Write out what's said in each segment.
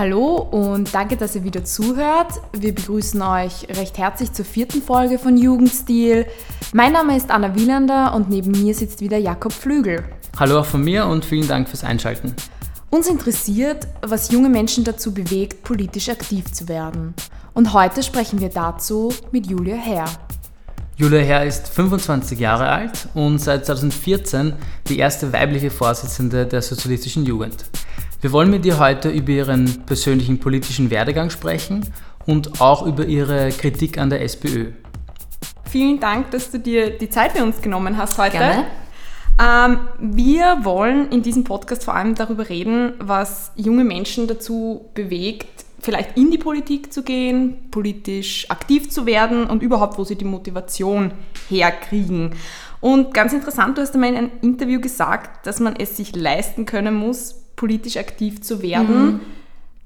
Hallo und danke, dass ihr wieder zuhört. Wir begrüßen euch recht herzlich zur vierten Folge von Jugendstil. Mein Name ist Anna Wielander und neben mir sitzt wieder Jakob Flügel. Hallo auch von mir und vielen Dank fürs Einschalten. Uns interessiert, was junge Menschen dazu bewegt, politisch aktiv zu werden. Und heute sprechen wir dazu mit Julia Herr. Julia Herr ist 25 Jahre alt und seit 2014 die erste weibliche Vorsitzende der Sozialistischen Jugend. Wir wollen mit ihr heute über ihren persönlichen politischen Werdegang sprechen und auch über ihre Kritik an der SPÖ. Vielen Dank, dass du dir die Zeit für uns genommen hast heute. Gerne. Ähm, wir wollen in diesem Podcast vor allem darüber reden, was junge Menschen dazu bewegt, vielleicht in die Politik zu gehen, politisch aktiv zu werden und überhaupt, wo sie die Motivation herkriegen. Und ganz interessant, du hast einmal in einem Interview gesagt, dass man es sich leisten können muss, politisch aktiv zu werden. Mhm.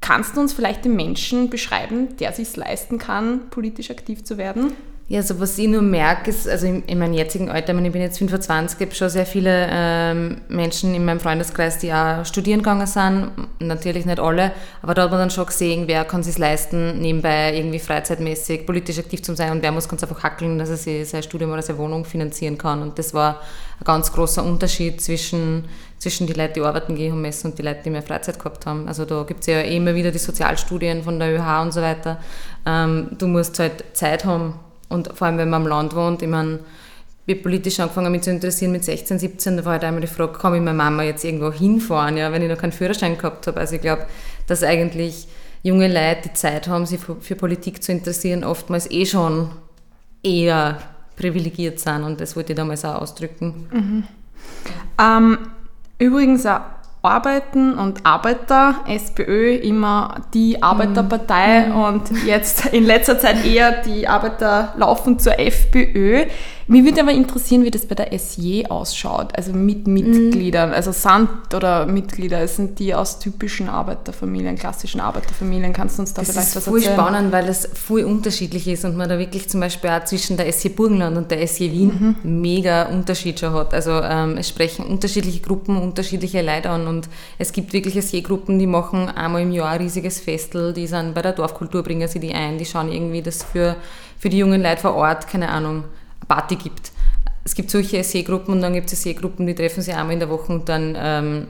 Kannst du uns vielleicht den Menschen beschreiben, der sich leisten kann, politisch aktiv zu werden? Ja, also was ich nur merke, ist, also in, in meinem jetzigen Alter, ich bin jetzt 25, ich habe schon sehr viele ähm, Menschen in meinem Freundeskreis, die auch studieren gegangen sind. Natürlich nicht alle, aber da hat man dann schon gesehen, wer kann sich leisten, nebenbei irgendwie freizeitmäßig politisch aktiv zu sein und wer muss ganz einfach hackeln, dass er sich sein Studium oder seine Wohnung finanzieren kann. Und das war ein ganz großer Unterschied zwischen, zwischen die Leute, die arbeiten gehen messen und die Leute, die mehr Freizeit gehabt haben. Also da gibt es ja immer wieder die Sozialstudien von der ÖH und so weiter. Ähm, du musst halt Zeit haben und vor allem, wenn man am Land wohnt, ich meine, ich politisch angefangen mich zu interessieren mit 16, 17, da war halt einmal die Frage, kann ich meine Mama jetzt irgendwo hinfahren, ja, wenn ich noch keinen Führerschein gehabt habe. Also ich glaube, dass eigentlich junge Leute die Zeit haben, sich für, für Politik zu interessieren, oftmals eh schon eher privilegiert sind und das wollte ich damals auch ausdrücken. Mhm. Ähm, übrigens auch Arbeiten und Arbeiter, SPÖ immer die Arbeiterpartei mhm. und jetzt in letzter Zeit eher die Arbeiter laufen zur FPÖ. Mich würde aber interessieren, wie das bei der SJ ausschaut, also mit Mitgliedern, mhm. also Sand oder Mitglieder, sind die aus typischen Arbeiterfamilien, klassischen Arbeiterfamilien, kannst du uns da das vielleicht was erzählen? Das ist voll spannend, weil das voll unterschiedlich ist und man da wirklich zum Beispiel auch zwischen der SJ Burgenland und der SJ Wien mhm. mega Unterschied schon hat. Also ähm, es sprechen unterschiedliche Gruppen, unterschiedliche Leute an und es gibt wirklich SJ-Gruppen, die machen einmal im Jahr ein riesiges Festel, die sind bei der Dorfkultur, bringen sie die ein, die schauen irgendwie, dass für, für die jungen Leute vor Ort, keine Ahnung, Party gibt. Es gibt solche Seegruppen und dann gibt es Seegruppen, die treffen sich einmal in der Woche und dann, ähm,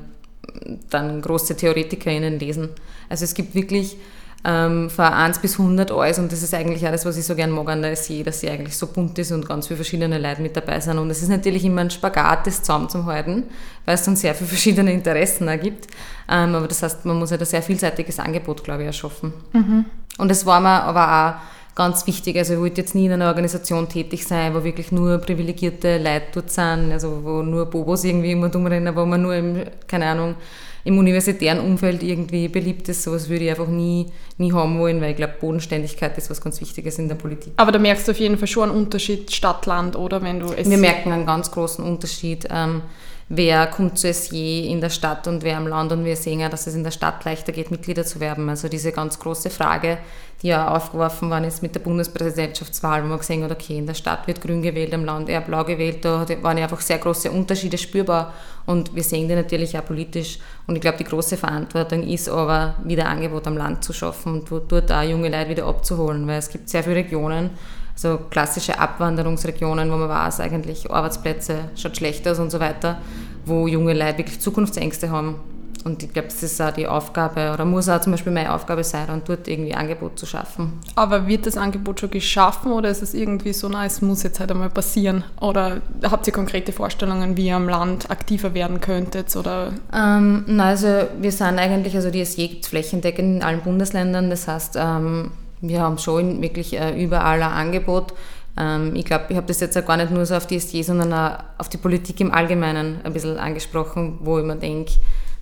dann große TheoretikerInnen lesen. Also es gibt wirklich ähm, von 1 bis 100 alles und das ist eigentlich alles, was ich so gerne mag an der SE, dass sie eigentlich so bunt ist und ganz viele verschiedene Leute mit dabei sind und es ist natürlich immer ein Spagat, das zusammenzuhalten, weil es dann sehr viele verschiedene Interessen ergibt. Ähm, aber das heißt, man muss halt ein sehr vielseitiges Angebot, glaube ich, erschaffen. Mhm. Und das war mir aber auch ganz wichtig. Also ich wollte jetzt nie in einer Organisation tätig sein, wo wirklich nur privilegierte Leute dort sind, also wo nur Bobos irgendwie immer rumrennen, wo man nur im, keine Ahnung, im universitären Umfeld irgendwie beliebt ist. Sowas würde ich einfach nie, nie haben wollen, weil ich glaube, Bodenständigkeit ist was ganz Wichtiges in der Politik. Aber da merkst du auf jeden Fall schon einen Unterschied Stadt-Land, oder? Wenn du es Wir merken einen ganz großen Unterschied. Ähm, wer kommt zu SJ in der Stadt und wer am Land und wir sehen ja, dass es in der Stadt leichter geht, Mitglieder zu werben. Also diese ganz große Frage, die ja aufgeworfen worden ist mit der Bundespräsidentschaftswahl, wo man gesehen hat, okay, in der Stadt wird grün gewählt, am Land eher blau gewählt, da waren einfach sehr große Unterschiede spürbar und wir sehen die natürlich auch politisch und ich glaube, die große Verantwortung ist aber, wieder Angebot am Land zu schaffen und dort auch junge Leute wieder abzuholen, weil es gibt sehr viele Regionen, so klassische Abwanderungsregionen, wo man weiß, eigentlich Arbeitsplätze schaut schlechter aus und so weiter, wo junge Leute wirklich Zukunftsängste haben. Und ich glaube, das ist auch die Aufgabe oder muss auch zum Beispiel meine Aufgabe sein, und dort irgendwie Angebot zu schaffen. Aber wird das Angebot schon geschaffen oder ist es irgendwie so, na, es muss jetzt halt einmal passieren? Oder habt ihr konkrete Vorstellungen, wie ihr am Land aktiver werden könntet? Oder? Ähm, na, also wir sind eigentlich, also die SJ gibt es flächendeckend in allen Bundesländern. Das heißt, ähm, wir haben schon wirklich äh, überall ein Angebot. Ähm, ich glaube, ich habe das jetzt auch gar nicht nur so auf die SJ, sondern auch auf die Politik im Allgemeinen ein bisschen angesprochen, wo ich mir denke,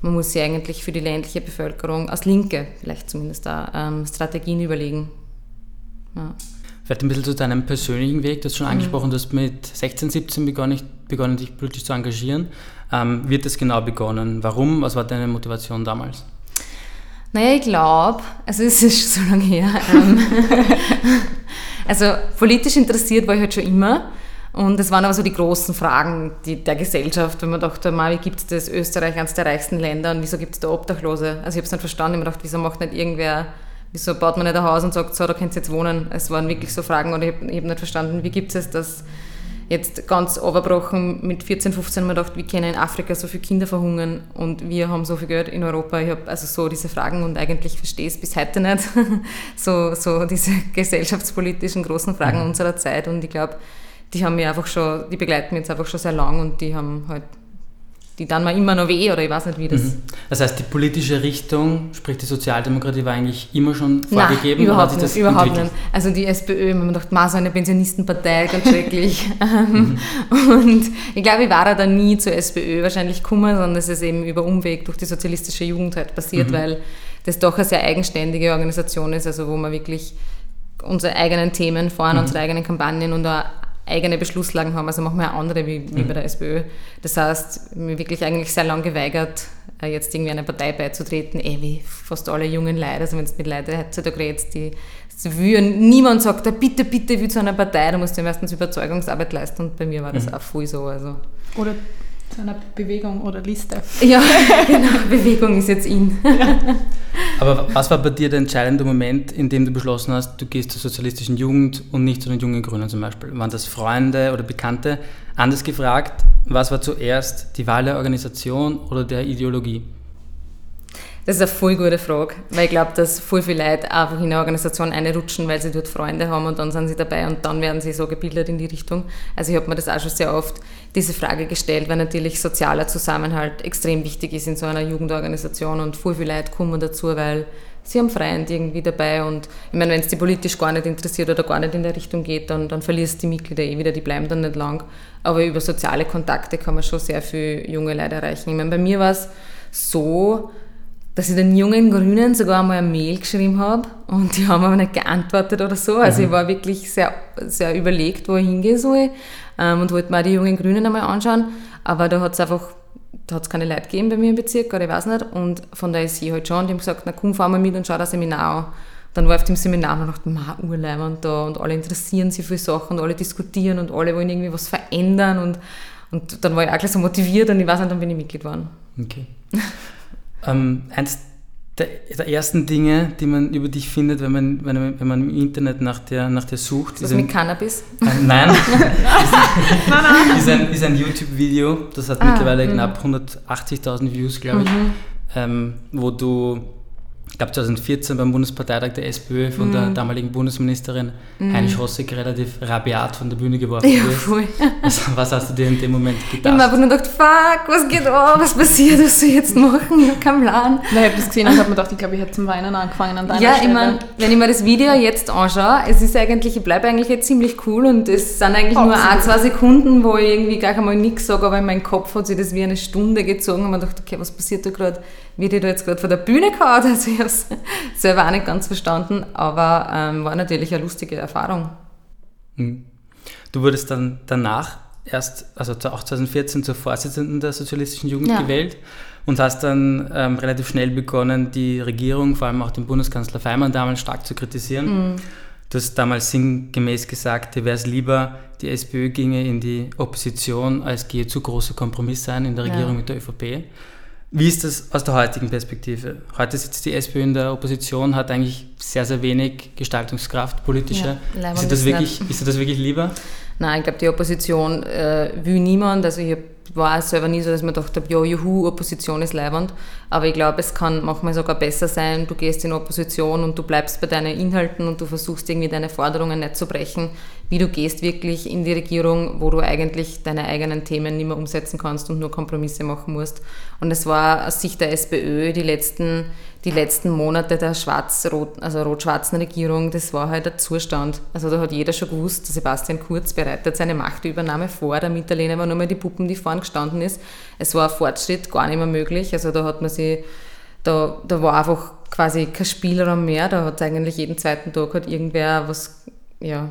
man muss sich eigentlich für die ländliche Bevölkerung als Linke vielleicht zumindest da ähm, Strategien überlegen. Ja. Vielleicht ein bisschen zu deinem persönlichen Weg. Du hast schon mhm. angesprochen, du hast mit 16, 17 begonnen, begonnen dich politisch zu engagieren. Ähm, wird das genau begonnen? Warum? Was war deine Motivation damals? Naja, ich glaube, also es ist schon so lange her. Ähm, also politisch interessiert war ich halt schon immer. Und das waren aber so die großen Fragen die, der Gesellschaft, wenn man dachte, wie gibt es das Österreich, eines der reichsten Länder und wieso gibt es da Obdachlose? Also ich habe es nicht verstanden, ich habe gedacht, wieso macht nicht irgendwer, wieso baut man nicht ein Haus und sagt, so, da könnt ihr jetzt wohnen? Es waren wirklich so Fragen und ich habe hab nicht verstanden, wie gibt es dass jetzt ganz overbrochen mit 14, 15 mir gedacht, wie können in Afrika so viele Kinder verhungern und wir haben so viel Geld in Europa. Ich habe also so diese Fragen und eigentlich verstehe es bis heute nicht. so, so diese gesellschaftspolitischen großen Fragen mhm. unserer Zeit und ich glaube, die haben mir einfach schon, die begleiten mich jetzt einfach schon sehr lang und die haben halt die dann mal immer noch weh oder ich weiß nicht, wie das. Mhm. Das heißt, die politische Richtung, sprich die Sozialdemokratie, war eigentlich immer schon vorgegeben? Nein, überhaupt nicht, überhaupt entwickelt? nicht. Also die SPÖ, man dachte, ma, so eine Pensionistenpartei, ganz schrecklich. mhm. Und ich glaube, ich war da nie zur SPÖ wahrscheinlich gekommen, sondern es ist eben über Umweg durch die sozialistische Jugend halt passiert, mhm. weil das doch eine sehr eigenständige Organisation ist, also wo man wirklich unsere eigenen Themen fahren, unsere eigenen Kampagnen und auch eigene Beschlusslagen haben. Also machen wir auch andere wie, wie mhm. bei der SPÖ. Das heißt, mir wirklich eigentlich sehr lange geweigert, äh, jetzt irgendwie einer Partei beizutreten, eh wie fast alle jungen Leute. Also wenn es mit Leuten heutzutage redest, die wühen, niemand sagt, bitte, bitte, will zu einer Partei, da musst du meistens Überzeugungsarbeit leisten und bei mir war das mhm. auch voll so. Also. Oder zu einer Bewegung oder Liste. Ja, genau, Bewegung ist jetzt in. Ja. Aber was war bei dir der entscheidende Moment, in dem du beschlossen hast, du gehst zur sozialistischen Jugend und nicht zu den jungen Grünen zum Beispiel? Waren das Freunde oder Bekannte? Anders gefragt, was war zuerst die Wahl der Organisation oder der Ideologie? Das ist eine voll gute Frage, weil ich glaube, dass voll viele Leute einfach in eine Organisation einrutschen, weil sie dort Freunde haben und dann sind sie dabei und dann werden sie so gebildet in die Richtung. Also ich habe mir das auch schon sehr oft diese Frage gestellt, weil natürlich sozialer Zusammenhalt extrem wichtig ist in so einer Jugendorganisation und voll viele Leute kommen dazu, weil sie haben Freunde irgendwie dabei und ich meine, wenn es die politisch gar nicht interessiert oder gar nicht in der Richtung geht, dann, dann verlierst die Mitglieder eh wieder, die bleiben dann nicht lang. Aber über soziale Kontakte kann man schon sehr viel junge Leute erreichen. Ich meine, bei mir war es so, dass ich den jungen Grünen sogar einmal eine Mail geschrieben habe und die haben aber nicht geantwortet oder so. Also mhm. ich war wirklich sehr, sehr überlegt, wo ich hingehen soll ähm, und wollte mir auch die jungen Grünen einmal anschauen. Aber da hat es einfach, da hat es keine Leute gegeben bei mir im Bezirk oder ich weiß nicht. Und von der SI halt schon, die haben gesagt, na komm, fahr mal mit und schau das Seminar an. Dann war ich auf dem Seminar und dachte, ma, Urleimern da und alle interessieren sich für Sachen und alle diskutieren und alle wollen irgendwie was verändern und, und dann war ich auch gleich so motiviert und ich weiß nicht, dann bin ich Mitglied geworden. Okay. Ähm, eins der, der, ersten Dinge, die man über dich findet, wenn man, wenn, wenn man im Internet nach dir, nach dir sucht. Ist das mit Cannabis? Äh, nein. ist, ein, ist ein YouTube-Video, das hat ah, mittlerweile mh. knapp 180.000 Views, glaube ich, mhm. ähm, wo du ich glaube 2014 beim Bundesparteitag der SPÖ von mm. der mhm. damaligen Bundesministerin mm. Heini Schossig relativ rabiat von der Bühne geworfen ja, voll. Also, was hast du dir in dem Moment gedacht? Ich habe einfach nur gedacht, fuck, was geht an, was passiert, was soll ich jetzt machen, ich habe keinen Plan. Nein, ich habe das gesehen und habe mir gedacht, ich glaube, ich hätte zum Weinen angefangen an deiner Ja, Stelle. ich meine, wenn ich mir das Video jetzt anschaue, es ist eigentlich, ich bleibe eigentlich jetzt ziemlich cool und es sind eigentlich oh, nur ein, zwei Sekunden, wo ich irgendwie gar einmal nichts sage, aber in meinem Kopf hat sich das wie eine Stunde gezogen und man dachte, okay, was passiert da gerade? Wird ich da jetzt gerade von der Bühne gehauen? Also ich habe es selber auch nicht ganz verstanden, aber ähm, war natürlich eine lustige Erfahrung. Mhm. Du wurdest dann danach erst, also auch 2014 zur Vorsitzenden der Sozialistischen Jugend ja. gewählt und hast dann ähm, relativ schnell begonnen, die Regierung, vor allem auch den Bundeskanzler Feimann damals stark zu kritisieren. Mhm. Du hast damals sinngemäß gesagt, dir wäre es lieber, die SPÖ ginge in die Opposition, als gehe zu große Kompromisse ein in der Regierung ja. mit der ÖVP. Wie ist das aus der heutigen Perspektive? Heute sitzt die SPÖ in der Opposition, hat eigentlich sehr, sehr wenig Gestaltungskraft, politische. Ja, ist, das wirklich, ist das wirklich lieber? Nein, ich glaube, die Opposition äh, will niemand. Also ich war auch selber nie so, dass mir gedacht habe, ja, juhu, Opposition ist leibend. Aber ich glaube, es kann manchmal sogar besser sein, du gehst in Opposition und du bleibst bei deinen Inhalten und du versuchst irgendwie deine Forderungen nicht zu brechen, wie du gehst wirklich in die Regierung, wo du eigentlich deine eigenen Themen nicht mehr umsetzen kannst und nur Kompromisse machen musst. Und es war aus Sicht der SPÖ die letzten, die letzten Monate der schwarz-rot, also rot-schwarzen Regierung, das war halt der Zustand. Also da hat jeder schon gewusst, Sebastian Kurz bereitet seine Machtübernahme vor, der Mitterlehner war nur mal die Puppen, die vorn gestanden ist. Es war ein Fortschritt gar nicht mehr möglich. Also da hat man sich, da, da war einfach quasi kein Spielraum mehr. Da hat eigentlich jeden zweiten Tag hat irgendwer was, ja,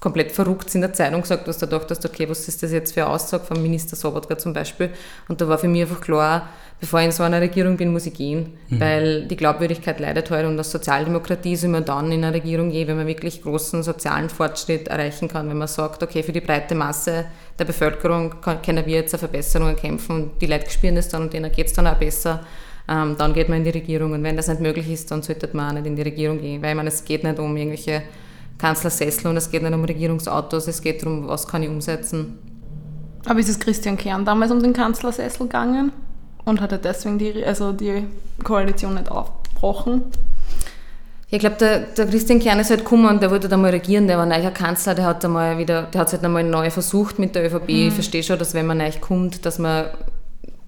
komplett verrückt in der Zeitung gesagt, was da dachtest, okay, was ist das jetzt für eine Aussage vom Minister Sobotka zum Beispiel? Und da war für mich einfach klar, bevor ich in so einer Regierung bin, muss ich gehen, mhm. weil die Glaubwürdigkeit leidet heute und als Sozialdemokratie ist immer dann in einer Regierung je, wenn man wirklich großen sozialen Fortschritt erreichen kann, wenn man sagt, okay, für die breite Masse der Bevölkerung können wir jetzt eine Verbesserung kämpfen und die Leute spüren es dann und denen geht es dann auch besser ähm, dann geht man in die Regierung. Und wenn das nicht möglich ist, dann sollte man auch nicht in die Regierung gehen. Weil ich meine, es geht nicht um irgendwelche Kanzlersessel und es geht nicht um Regierungsautos, es geht darum, was kann ich umsetzen. Aber ist es Christian Kern damals um den Kanzlersessel gegangen? Und hat er deswegen die, also die Koalition nicht aufgebrochen? Ich glaube, der, der, Christian Kern ist halt gekommen und der wollte da mal regieren, der war neuer Kanzler, der hat einmal wieder, der hat es halt einmal neu versucht mit der ÖVP. Mhm. Ich verstehe schon, dass wenn man neu kommt, dass man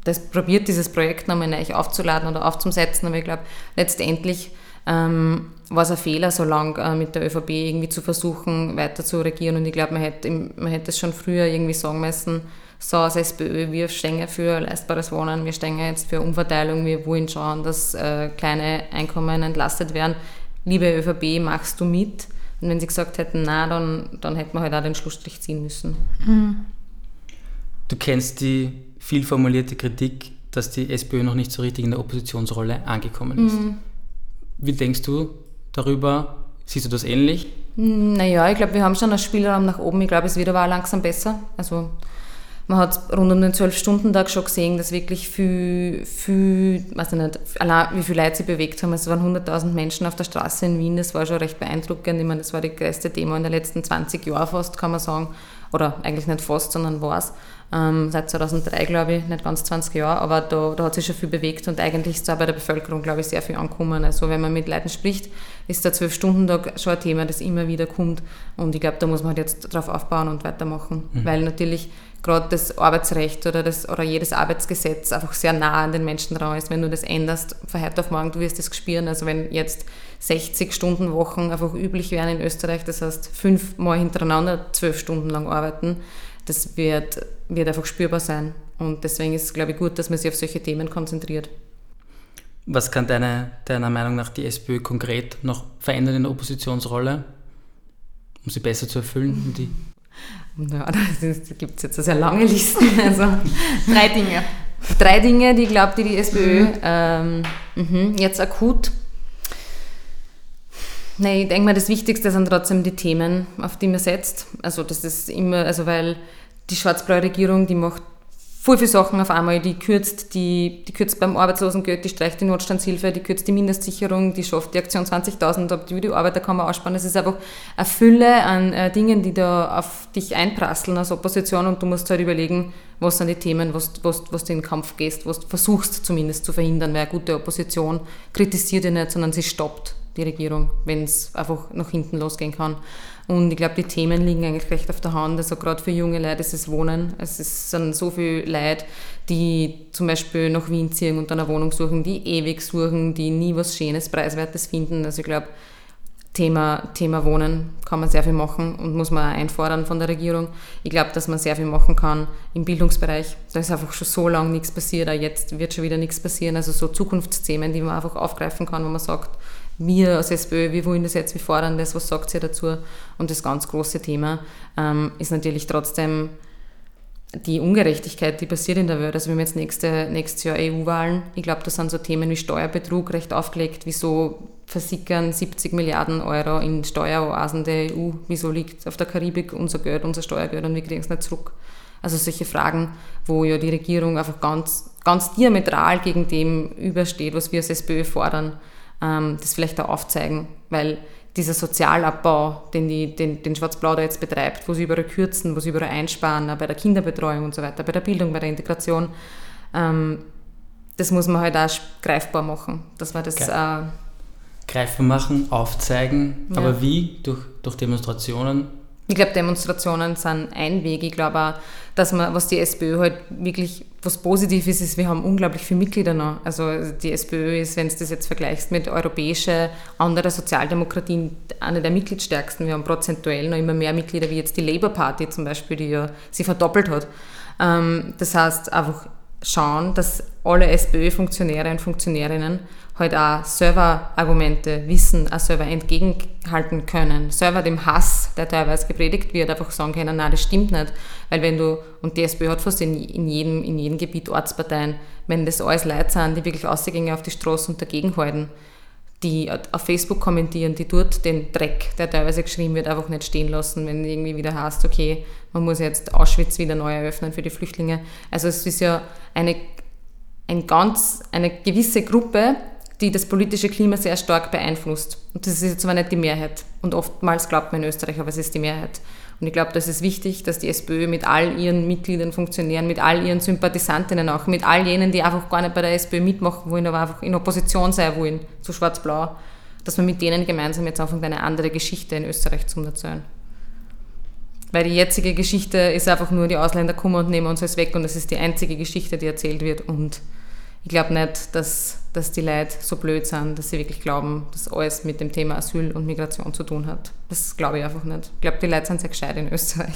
das probiert, dieses Projekt nochmal neu aufzuladen oder aufzusetzen, aber ich glaube, letztendlich ähm, war es ein Fehler, so lange äh, mit der ÖVP irgendwie zu versuchen, weiter zu regieren. Und ich glaube, man hätte, man hätte es schon früher irgendwie sagen müssen, so als SPÖ, wir stehen für leistbares Wohnen, wir stehen jetzt für Umverteilung, wir wollen schauen, dass äh, kleine Einkommen entlastet werden. Liebe ÖVP, machst du mit? Und wenn sie gesagt hätten, na, dann, dann hätte man halt auch den Schlussstrich ziehen müssen. Mhm. Du kennst die viel formulierte Kritik, dass die SPÖ noch nicht so richtig in der Oppositionsrolle angekommen ist. Mhm. Wie denkst du darüber? Siehst du das ähnlich? Naja, ich glaube, wir haben schon einen Spielraum nach oben. Ich glaube, es wird aber auch langsam besser. Also man hat rund um den 12-Stunden-Tag schon gesehen, dass wirklich viel, viel, weiß ich nicht, allein wie viele Leute sie bewegt haben. Es waren 100.000 Menschen auf der Straße in Wien, das war schon recht beeindruckend. Ich meine, das war die größte Demo in den letzten 20 Jahren fast, kann man sagen. Oder eigentlich nicht fast, sondern war es ähm, seit 2003, glaube ich, nicht ganz 20 Jahre, aber da, da hat sich schon viel bewegt und eigentlich ist da bei der Bevölkerung, glaube ich, sehr viel angekommen. Also wenn man mit Leuten spricht, ist der 12-Stunden-Tag schon ein Thema, das immer wieder kommt und ich glaube, da muss man halt jetzt drauf aufbauen und weitermachen, mhm. weil natürlich gerade das Arbeitsrecht oder, das, oder jedes Arbeitsgesetz einfach sehr nah an den Menschen dran ist. Wenn du das änderst von heute auf morgen, du wirst das spüren. Also wenn jetzt 60 Stunden Wochen einfach üblich wären in Österreich, das heißt fünfmal hintereinander zwölf Stunden lang arbeiten, das wird, wird einfach spürbar sein. Und deswegen ist es, glaube ich, gut, dass man sich auf solche Themen konzentriert. Was kann deine, deiner Meinung nach die SPÖ konkret noch verändern in der Oppositionsrolle, um sie besser zu erfüllen? Die ja, da gibt es jetzt eine sehr lange Liste. Also, drei Dinge. Drei Dinge, die glaubt die, die SPÖ mhm. ähm, mh, jetzt akut. Nein, ich denke mal, das Wichtigste sind trotzdem die Themen, auf die man setzt. Also das ist immer, also weil die schwarz-blaue Regierung, die macht voll viele Sachen auf einmal. Die kürzt, die, die kürzt beim Arbeitslosengeld, die streicht die Notstandshilfe, die kürzt die Mindestsicherung, die schafft die Aktion 20.000, ob die Videoarbeiterkammer ausspannen. Es ist einfach eine Fülle an äh, Dingen, die da auf dich einprasseln als Opposition und du musst halt überlegen, was sind die Themen, was, was, was du in den Kampf gehst, was du versuchst zumindest zu verhindern, weil eine gute Opposition kritisiert ja nicht, sondern sie stoppt die Regierung, wenn es einfach nach hinten losgehen kann. Und ich glaube, die Themen liegen eigentlich recht auf der Hand. Also gerade für junge Leute ist es Wohnen. Es sind so viele Leute, die zum Beispiel nach Wien ziehen und dann eine Wohnung suchen, die ewig suchen, die nie was Schönes, Preiswertes finden. Also ich glaube, Thema, Thema Wohnen kann man sehr viel machen und muss man auch einfordern von der Regierung. Ich glaube, dass man sehr viel machen kann im Bildungsbereich. Da ist einfach schon so lange nichts passiert, auch jetzt wird schon wieder nichts passieren. Also so Zukunftsthemen, die man einfach aufgreifen kann, wo man sagt, wir als SPÖ, wir wollen das jetzt, wir fordern das, was sagt ihr dazu? Und das ganz große Thema ähm, ist natürlich trotzdem die Ungerechtigkeit, die passiert in der Welt. Also wir haben jetzt nächste, nächstes Jahr EU-Wahlen. Ich glaube, da sind so Themen wie Steuerbetrug recht aufgelegt. Wieso versickern 70 Milliarden Euro in Steueroasen der EU? Wieso liegt auf der Karibik unser Geld, unser Steuergeld und wir kriegen es nicht zurück? Also solche Fragen, wo ja die Regierung einfach ganz, ganz diametral gegen dem übersteht, was wir als SPÖ fordern ähm, das vielleicht auch aufzeigen, weil dieser Sozialabbau, den, die, den, den Schwarz-Blau da jetzt betreibt, wo sie überall kürzen, wo sie überall einsparen, bei der Kinderbetreuung und so weiter, bei der Bildung, bei der Integration, ähm, das muss man halt auch greifbar machen. Das war das. Äh, greifbar machen, aufzeigen, ja. aber wie? Durch, durch Demonstrationen? Ich glaube, Demonstrationen sind ein Weg. Ich glaube dass man, was die SPÖ halt wirklich, was positiv ist, ist, wir haben unglaublich viele Mitglieder noch. Also die SPÖ ist, wenn du das jetzt vergleichst mit europäischen, anderen Sozialdemokratien, eine der mitgliedstärksten. Wir haben prozentuell noch immer mehr Mitglieder wie jetzt die Labour Party zum Beispiel, die ja sie verdoppelt hat. Ähm, das heißt, einfach schauen, dass alle SPÖ-Funktionäre und Funktionärinnen halt auch Server-Argumente wissen, auch selber entgegenhalten können, selber dem Hass der teilweise gepredigt wird, einfach sagen können, nein, das stimmt nicht. Weil wenn du, und die SPÖ hat fast in, in, jedem, in jedem Gebiet Ortsparteien, wenn das alles Leute sind, die wirklich ausgehen auf die Straße und dagegen halten, die auf Facebook kommentieren, die dort den Dreck, der teilweise geschrieben wird, einfach nicht stehen lassen, wenn irgendwie wieder heißt, okay, man muss jetzt Auschwitz wieder neu eröffnen für die Flüchtlinge. Also es ist ja eine, ein ganz, eine gewisse Gruppe, die das politische Klima sehr stark beeinflusst. Und das ist zwar nicht die Mehrheit. Und oftmals glaubt man in Österreich, aber es ist die Mehrheit. Und ich glaube, das ist wichtig, dass die SPÖ mit all ihren Mitgliedern, Funktionären, mit all ihren Sympathisantinnen auch, mit all jenen, die einfach gar nicht bei der SPÖ mitmachen wollen, aber einfach in Opposition sein wollen, zu Schwarz-Blau, dass man mit denen gemeinsam jetzt anfängt, eine andere Geschichte in Österreich zu erzählen. Weil die jetzige Geschichte ist einfach nur, die Ausländer kommen und nehmen uns alles weg und das ist die einzige Geschichte, die erzählt wird und ich glaube nicht, dass, dass die Leute so blöd sind, dass sie wirklich glauben, dass alles mit dem Thema Asyl und Migration zu tun hat. Das glaube ich einfach nicht. Ich glaube, die Leute sind sehr gescheit in Österreich.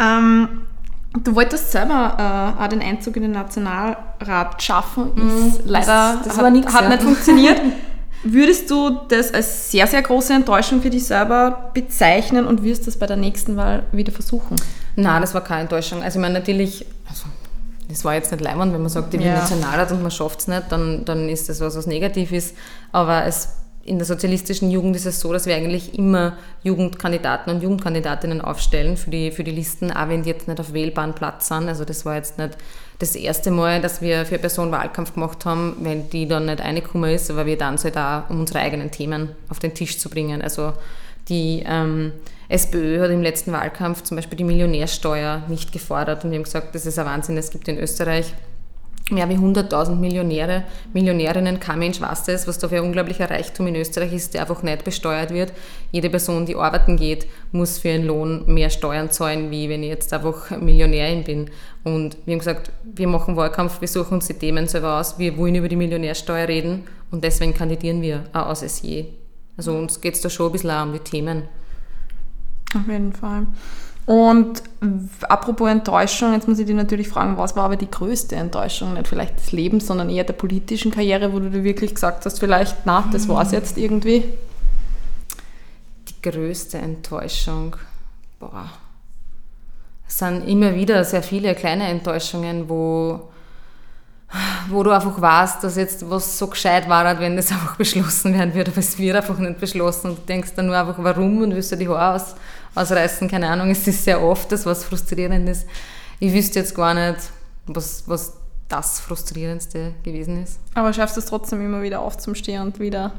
Ähm, du wolltest selber äh, auch den Einzug in den Nationalrat schaffen, mhm. leider das, das hat, nix, hat ja. nicht funktioniert. Würdest du das als sehr, sehr große Enttäuschung für dich selber bezeichnen und wirst das bei der nächsten Wahl wieder versuchen? Nein, das war keine Enttäuschung. Also ich meine natürlich, also das war jetzt nicht leibend, wenn man sagt, ich bin ja. Nationalrat und man schafft es nicht, dann, dann ist das was, was negativ ist. Aber es, in der sozialistischen Jugend ist es so, dass wir eigentlich immer Jugendkandidaten und Jugendkandidatinnen aufstellen für die, für die Listen, auch wenn die jetzt nicht auf wählbaren Platz sind. Also das war jetzt nicht das erste Mal, dass wir für eine Person Wahlkampf gemacht haben, wenn die dann nicht reingekommen ist, aber wir dann so da, um unsere eigenen Themen auf den Tisch zu bringen. Also die ähm, SPÖ hat im letzten Wahlkampf zum Beispiel die Millionärsteuer nicht gefordert und wir haben gesagt, das ist ein Wahnsinn, es gibt in Österreich mehr wie 100.000 Millionäre, Millionärinnen, kein Mensch weiß das, was da für ein unglaublicher Reichtum in Österreich ist, der einfach nicht besteuert wird. Jede Person, die arbeiten geht, muss für ihren Lohn mehr Steuern zahlen, wie wenn ich jetzt einfach Millionärin bin. Und wir haben gesagt, wir machen Wahlkampf, wir suchen uns die Themen selber aus, wir wollen über die Millionärsteuer reden und deswegen kandidieren wir auch aus SJ. Also uns geht es da schon ein bisschen auch um die Themen. Auf jeden Fall. Und apropos Enttäuschung, jetzt muss ich dich natürlich fragen, was war aber die größte Enttäuschung? Nicht vielleicht des Lebens, sondern eher der politischen Karriere, wo du dir wirklich gesagt hast, vielleicht, na, das war es hm. jetzt irgendwie? Die größte Enttäuschung, boah. Es sind immer wieder sehr viele kleine Enttäuschungen, wo wo du einfach weißt, dass jetzt was so gescheit war, wenn das einfach beschlossen werden würde, aber es wird einfach nicht beschlossen und du denkst dann nur einfach, warum und willst du die Haare aus, ausreißen, keine Ahnung, es ist sehr oft das, was frustrierend ist. Ich wüsste jetzt gar nicht, was, was das Frustrierendste gewesen ist. Aber schaffst du es trotzdem immer wieder aufzustehen und wieder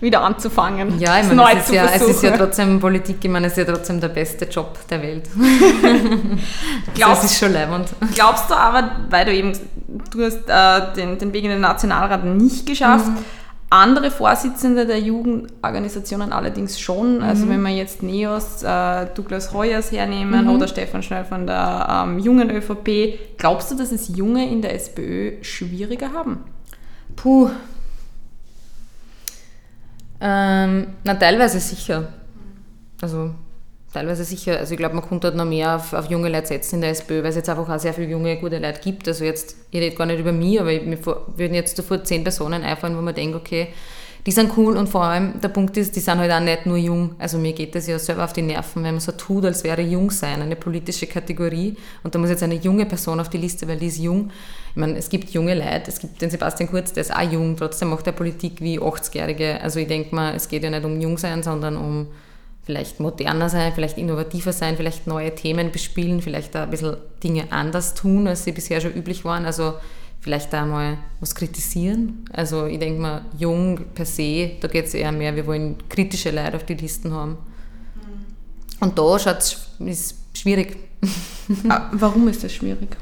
wieder anzufangen. Ja, ich meine, es, ist ja, es ist ja trotzdem Politik, ich meine, es ist ja trotzdem der beste Job der Welt. glaubst, das ist schon leibend. Glaubst du aber, weil du eben, du hast äh, den, den Weg in den Nationalrat nicht geschafft, mhm. andere Vorsitzende der Jugendorganisationen allerdings schon. Mhm. Also wenn wir jetzt NEOS, äh, Douglas Reuers hernehmen mhm. oder Stefan Schnell von der ähm, jungen ÖVP, glaubst du, dass es Junge in der SPÖ schwieriger haben? Puh, ähm, na, teilweise sicher. Also teilweise sicher. Also ich glaube, man könnte halt noch mehr auf, auf, junge Leute setzen in der SPÖ, weil es jetzt einfach auch sehr viele junge, gute Leute gibt. Also jetzt, ich rede gar nicht über mich, aber ich, mir würden jetzt sofort zehn Personen einfallen, wo man denkt, okay, die sind cool und vor allem der Punkt ist, die sind halt auch nicht nur jung. Also mir geht das ja selber auf die Nerven, wenn man so tut, als wäre jung sein, eine politische Kategorie und da muss jetzt eine junge Person auf die Liste, weil die ist jung. Ich meine, es gibt junge Leute, es gibt den Sebastian Kurz, der ist auch jung, trotzdem macht er Politik wie 80-Jährige. Also ich denke mal, es geht ja nicht um jung sein, sondern um vielleicht moderner sein, vielleicht innovativer sein, vielleicht neue Themen bespielen, vielleicht ein bisschen Dinge anders tun, als sie bisher schon üblich waren. Also vielleicht da mal was kritisieren. Also ich denke mal, jung per se, da geht es eher mehr, wir wollen kritische Leute auf die Listen haben. Mhm. Und da schaut es schwierig. Ah, warum ist das schwierig?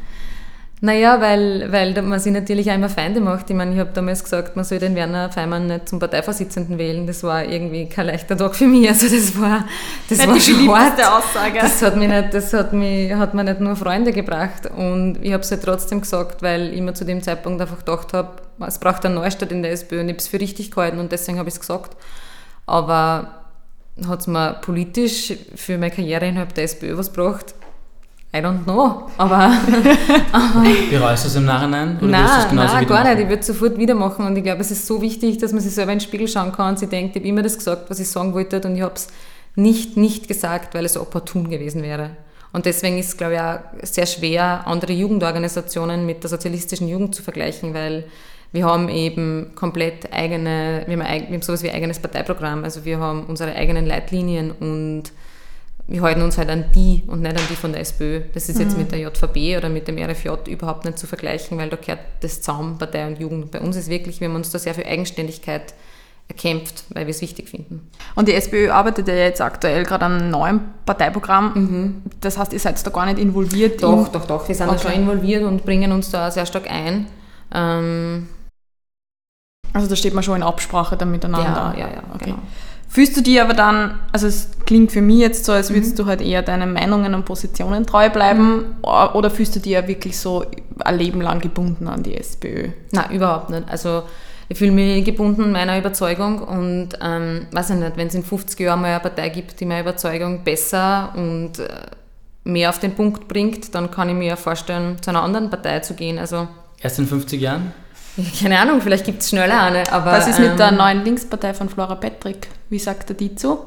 Naja, weil, weil man sich natürlich immer Feinde macht. Ich meine, ich habe damals gesagt, man soll den Werner Feimann nicht zum Parteivorsitzenden wählen. Das war irgendwie kein leichter Tag für mich. Also das war, das war schon hart. Aussage. Das hat mich nicht, das hat mich, hat mir nicht nur Freunde gebracht. Und ich habe es halt trotzdem gesagt, weil ich mir zu dem Zeitpunkt einfach gedacht habe, es braucht einen Neustart in der SPÖ und ich habe es für richtig gehalten und deswegen habe ich es gesagt. Aber hat es mir politisch für meine Karriere innerhalb der SPÖ was gebracht? I don't know, aber... Bereust du es im Nachhinein? Oder nein, nein gar machen? nicht. Ich würde es sofort wieder machen und ich glaube, es ist so wichtig, dass man sich selber in den Spiegel schauen kann und sich denkt, ich habe immer das gesagt, was ich sagen wollte und ich habe es nicht nicht gesagt, weil es opportun gewesen wäre. Und deswegen ist es, glaube ich, auch sehr schwer, andere Jugendorganisationen mit der sozialistischen Jugend zu vergleichen, weil wir haben eben komplett eigene, wir haben, wir haben sowas wie ein eigenes Parteiprogramm, also wir haben unsere eigenen Leitlinien und wir halten uns halt an die und nicht an die von der SPÖ. Das ist jetzt mhm. mit der JVB oder mit dem RFJ überhaupt nicht zu vergleichen, weil da gehört das Zaum Partei und Jugend. Bei uns ist wirklich, wir haben uns da sehr viel Eigenständigkeit erkämpft, weil wir es wichtig finden. Und die SPÖ arbeitet ja jetzt aktuell gerade an einem neuen Parteiprogramm. Mhm. Das heißt, ihr seid da gar nicht involviert? Doch, in doch, doch. Wir sind okay. da schon involviert und bringen uns da sehr stark ein. Ähm also da steht man schon in Absprache dann miteinander. Ja, ja, ja. Okay. Genau. Fühlst du dir aber dann, also es klingt für mich jetzt so, als würdest mhm. du halt eher deinen Meinungen und Positionen treu bleiben mhm. oder fühlst du dir wirklich so ein Leben lang gebunden an die SPÖ? Nein, überhaupt nicht. Also ich fühle mich gebunden meiner Überzeugung und ähm, weiß ich nicht, wenn es in 50 Jahren mal eine Partei gibt, die meine Überzeugung besser und äh, mehr auf den Punkt bringt, dann kann ich mir vorstellen, zu einer anderen Partei zu gehen. Also, Erst in 50 Jahren? Keine Ahnung, vielleicht gibt es schneller eine. Aber, Was ist mit ähm, der neuen Linkspartei von Flora Patrick? Wie sagt er die zu?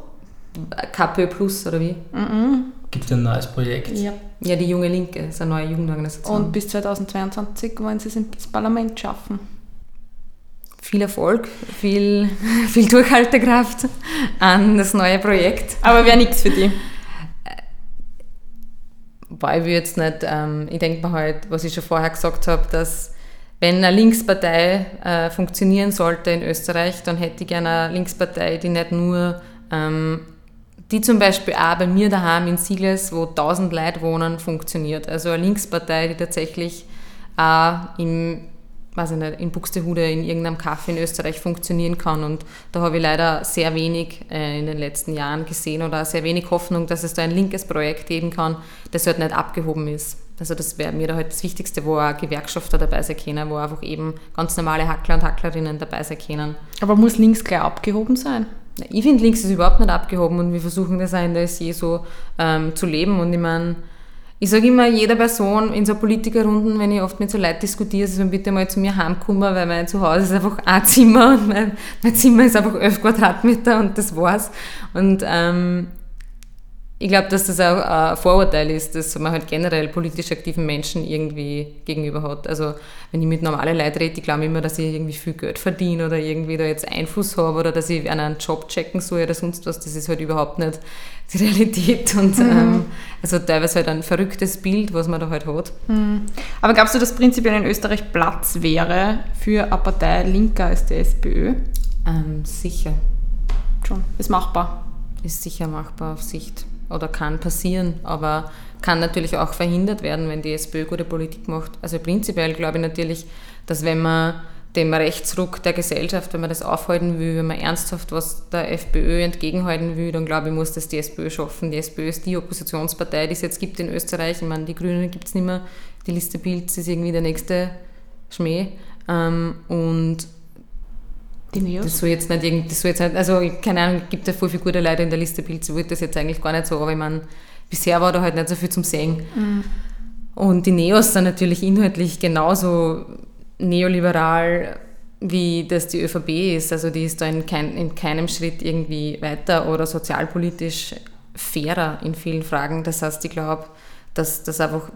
KPÖ Plus oder wie? Mhm. Gibt es ein neues Projekt? Ja. ja, die Junge Linke ist eine neue Jugendorganisation. Und bis 2022 wollen sie es ins Parlament schaffen. Viel Erfolg, viel, viel Durchhaltekraft an das neue Projekt. Aber wäre nichts für die. Weil ich jetzt nicht, ähm, ich denke mir halt, was ich schon vorher gesagt habe, dass wenn eine Linkspartei äh, funktionieren sollte in Österreich, dann hätte ich gerne eine Linkspartei, die nicht nur, ähm, die zum Beispiel auch bei mir daheim in Siegles, wo 1000 Leute wohnen, funktioniert. Also eine Linkspartei, die tatsächlich auch im, weiß ich nicht, in Buxtehude in irgendeinem Kaffee in Österreich funktionieren kann. Und da habe ich leider sehr wenig äh, in den letzten Jahren gesehen oder sehr wenig Hoffnung, dass es da ein linkes Projekt geben kann, das halt nicht abgehoben ist. Also das wäre mir da halt das Wichtigste, wo auch Gewerkschafter dabei sein können, wo einfach eben ganz normale Hackler und Hacklerinnen dabei sein können. Aber muss links gleich abgehoben sein? Ich finde, links ist überhaupt nicht abgehoben und wir versuchen das auch in der SE so ähm, zu leben. Und ich meine, ich sage immer, jeder Person in so Politikerrunden, wenn ich oft mit so Leuten diskutiere, sie sollen bitte mal zu mir heimkommen, weil mein Zuhause ist einfach ein Zimmer und mein, mein Zimmer ist einfach 11 Quadratmeter und das war's. Und ähm, ich glaube, dass das auch ein Vorurteil ist, dass man halt generell politisch aktiven Menschen irgendwie gegenüber hat. Also wenn ich mit normalen Leuten rede, die glauben immer, dass ich irgendwie viel Geld verdiene oder irgendwie da jetzt Einfluss habe oder dass ich einen Job checken soll oder sonst was. Das ist halt überhaupt nicht die Realität und mhm. ähm, also teilweise halt ein verrücktes Bild, was man da halt hat. Mhm. Aber glaubst du, dass prinzipiell in Österreich Platz wäre für eine Partei linker als die SPÖ? Ähm, sicher. Schon, ist machbar. Ist sicher machbar auf Sicht oder kann passieren, aber kann natürlich auch verhindert werden, wenn die SPÖ gute Politik macht. Also prinzipiell glaube ich natürlich, dass wenn man dem Rechtsruck der Gesellschaft, wenn man das aufhalten will, wenn man ernsthaft was der FPÖ entgegenhalten will, dann glaube ich, muss das die SPÖ schaffen. Die SPÖ ist die Oppositionspartei, die es jetzt gibt in Österreich. Ich meine, die Grünen gibt es nicht mehr. Die Liste Pilz ist irgendwie der nächste Schmäh. Ähm, und die Neos? Das soll jetzt nicht irgendwie, das soll jetzt nicht, also keine Ahnung, gibt ja voll viele gute Leute in der Liste Bild, so wird das jetzt eigentlich gar nicht so, aber ich meine, bisher war da halt nicht so viel zum Sehen. Mhm. Und die Neos sind natürlich inhaltlich genauso neoliberal, wie das die ÖVP ist. Also die ist da in, kein, in keinem Schritt irgendwie weiter oder sozialpolitisch fairer in vielen Fragen. Das heißt, ich glaube, dass, dass einfach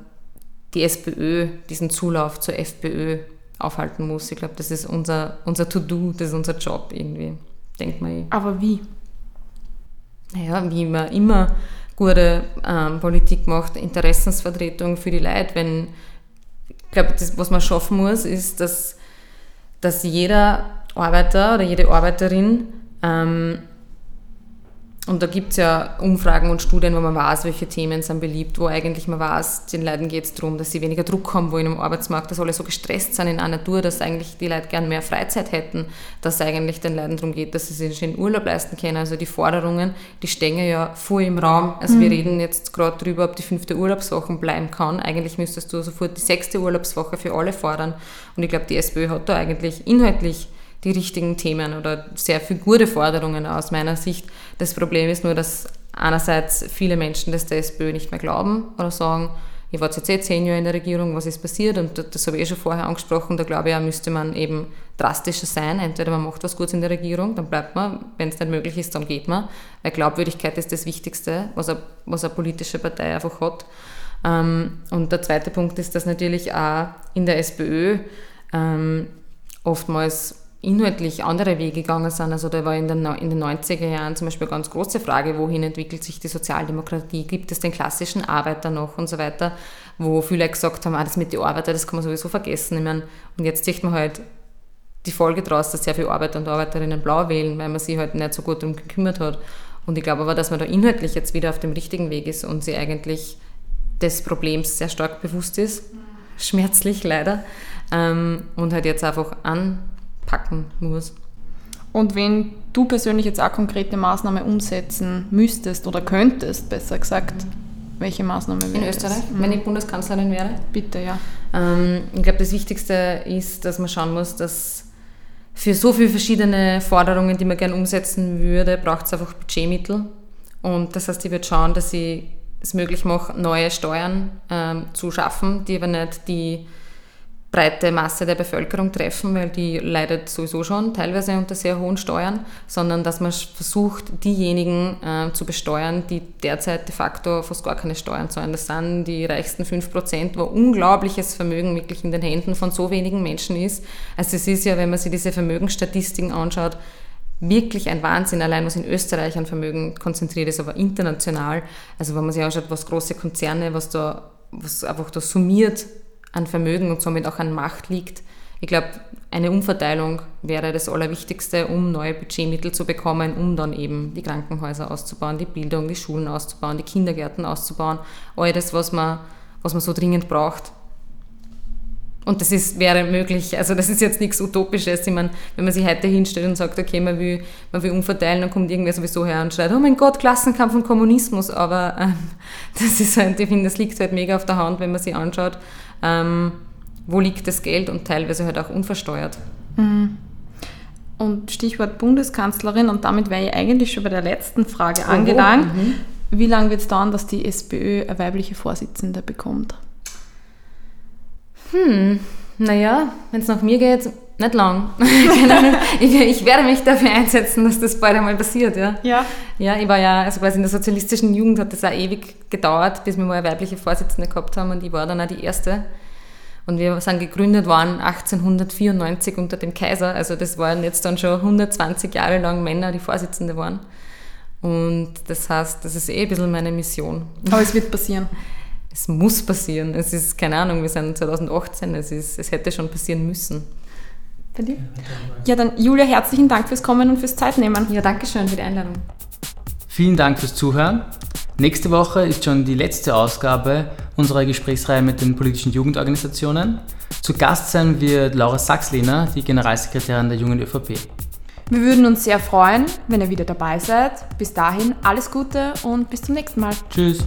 die SPÖ diesen Zulauf zur FPÖ aufhalten muss. Ich glaube, das ist unser, unser To-Do, das ist unser Job irgendwie, denkt man. Eh. Aber wie? Naja, wie man immer gute ähm, Politik macht, Interessensvertretung für die Leute. Wenn, ich glaube, das, was man schaffen muss, ist, dass, dass jeder Arbeiter oder jede Arbeiterin ähm, und da gibt es ja Umfragen und Studien, wo man weiß, welche Themen sind beliebt, wo eigentlich man weiß, den Leuten geht es darum, dass sie weniger Druck haben, wo in einem Arbeitsmarkt, dass alle so gestresst sind in einer Natur, dass eigentlich die Leute gern mehr Freizeit hätten, dass es eigentlich den Leuten darum geht, dass sie sich einen Urlaub leisten können. Also die Forderungen, die stehen ja voll im Raum. Also mhm. wir reden jetzt gerade darüber, ob die fünfte Urlaubswoche bleiben kann. Eigentlich müsstest du sofort die sechste Urlaubswoche für alle fordern. Und ich glaube, die SPÖ hat da eigentlich inhaltlich die richtigen Themen oder sehr viel gute Forderungen aus meiner Sicht. Das Problem ist nur, dass einerseits viele Menschen das der SPÖ nicht mehr glauben oder sagen, ihr wart jetzt eh zehn Jahre in der Regierung, was ist passiert? Und das habe ich eh schon vorher angesprochen, da glaube ich auch, müsste man eben drastischer sein. Entweder man macht was Gutes in der Regierung, dann bleibt man, wenn es nicht möglich ist, dann geht man, weil Glaubwürdigkeit ist das Wichtigste, was eine, was eine politische Partei einfach hat. Ähm, und der zweite Punkt ist, dass natürlich auch in der SPÖ ähm, oftmals inhaltlich andere Wege gegangen sind. Also da war in den, in den 90er Jahren zum Beispiel eine ganz große Frage, wohin entwickelt sich die Sozialdemokratie? Gibt es den klassischen Arbeiter noch und so weiter? Wo viele gesagt haben, ah, das mit den Arbeiter, das kann man sowieso vergessen. Ich meine, und jetzt sieht man halt die Folge daraus, dass sehr viele Arbeiter und Arbeiterinnen blau wählen, weil man sich halt nicht so gut darum gekümmert hat. Und ich glaube aber, dass man da inhaltlich jetzt wieder auf dem richtigen Weg ist und sie eigentlich des Problems sehr stark bewusst ist. Schmerzlich leider. Ähm, und halt jetzt einfach an packen muss. Und wenn du persönlich jetzt auch konkrete Maßnahmen umsetzen müsstest oder könntest, besser gesagt, welche Maßnahme wäre In Österreich, das? wenn ich Bundeskanzlerin wäre? Bitte, ja. Ähm, ich glaube, das Wichtigste ist, dass man schauen muss, dass für so viele verschiedene Forderungen, die man gerne umsetzen würde, braucht es einfach Budgetmittel. Und das heißt, ich würde schauen, dass ich es möglich mache, neue Steuern ähm, zu schaffen, die aber nicht die breite Masse der Bevölkerung treffen, weil die leidet sowieso schon teilweise unter sehr hohen Steuern, sondern dass man versucht, diejenigen äh, zu besteuern, die derzeit de facto fast gar keine Steuern zahlen. Das sind die reichsten 5%, wo unglaubliches Vermögen wirklich in den Händen von so wenigen Menschen ist. Also es ist ja, wenn man sich diese Vermögensstatistiken anschaut, wirklich ein Wahnsinn, allein was in Österreich an Vermögen konzentriert ist, aber international. Also wenn man sich anschaut, was große Konzerne, was da was einfach da summiert an Vermögen und somit auch an Macht liegt. Ich glaube, eine Umverteilung wäre das Allerwichtigste, um neue Budgetmittel zu bekommen, um dann eben die Krankenhäuser auszubauen, die Bildung, die Schulen auszubauen, die Kindergärten auszubauen, all das, was man, was man so dringend braucht. Und das ist, wäre möglich, also das ist jetzt nichts Utopisches. Ich meine, wenn man sich heute hinstellt und sagt, okay, man will, man will umverteilen, dann kommt irgendwer sowieso her und schreit, oh mein Gott, Klassenkampf und Kommunismus. Aber ähm, das ist halt, ich finde, das liegt halt mega auf der Hand, wenn man sich anschaut, ähm, wo liegt das Geld und teilweise halt auch unversteuert. Mhm. Und Stichwort Bundeskanzlerin, und damit wäre ich eigentlich schon bei der letzten Frage oh, angelangt. Mhm. Wie lange wird es dauern, dass die SPÖ eine weibliche Vorsitzende bekommt? Hm, naja, wenn es nach mir geht, nicht lang. ich, ich, werde mich dafür einsetzen, dass das bald einmal passiert, ja. Ja. Ja, ich war ja, also quasi in der sozialistischen Jugend hat das auch ewig gedauert, bis wir mal eine weibliche Vorsitzende gehabt haben und ich war dann auch die erste. Und wir sind gegründet worden 1894 unter dem Kaiser. Also das waren jetzt dann schon 120 Jahre lang Männer, die Vorsitzende waren. Und das heißt, das ist eh ein bisschen meine Mission. Aber es wird passieren. Es muss passieren. Es ist, keine Ahnung, wir sind 2018, es, ist, es hätte schon passieren müssen. Bei dir? Ja, dann Julia, herzlichen Dank fürs Kommen und fürs Zeitnehmen. Ja, danke schön für die Einladung. Vielen Dank fürs Zuhören. Nächste Woche ist schon die letzte Ausgabe unserer Gesprächsreihe mit den politischen Jugendorganisationen. Zu Gast sein wird Laura Sachsliner, die Generalsekretärin der Jungen ÖVP. Wir würden uns sehr freuen, wenn ihr wieder dabei seid. Bis dahin alles Gute und bis zum nächsten Mal. Tschüss.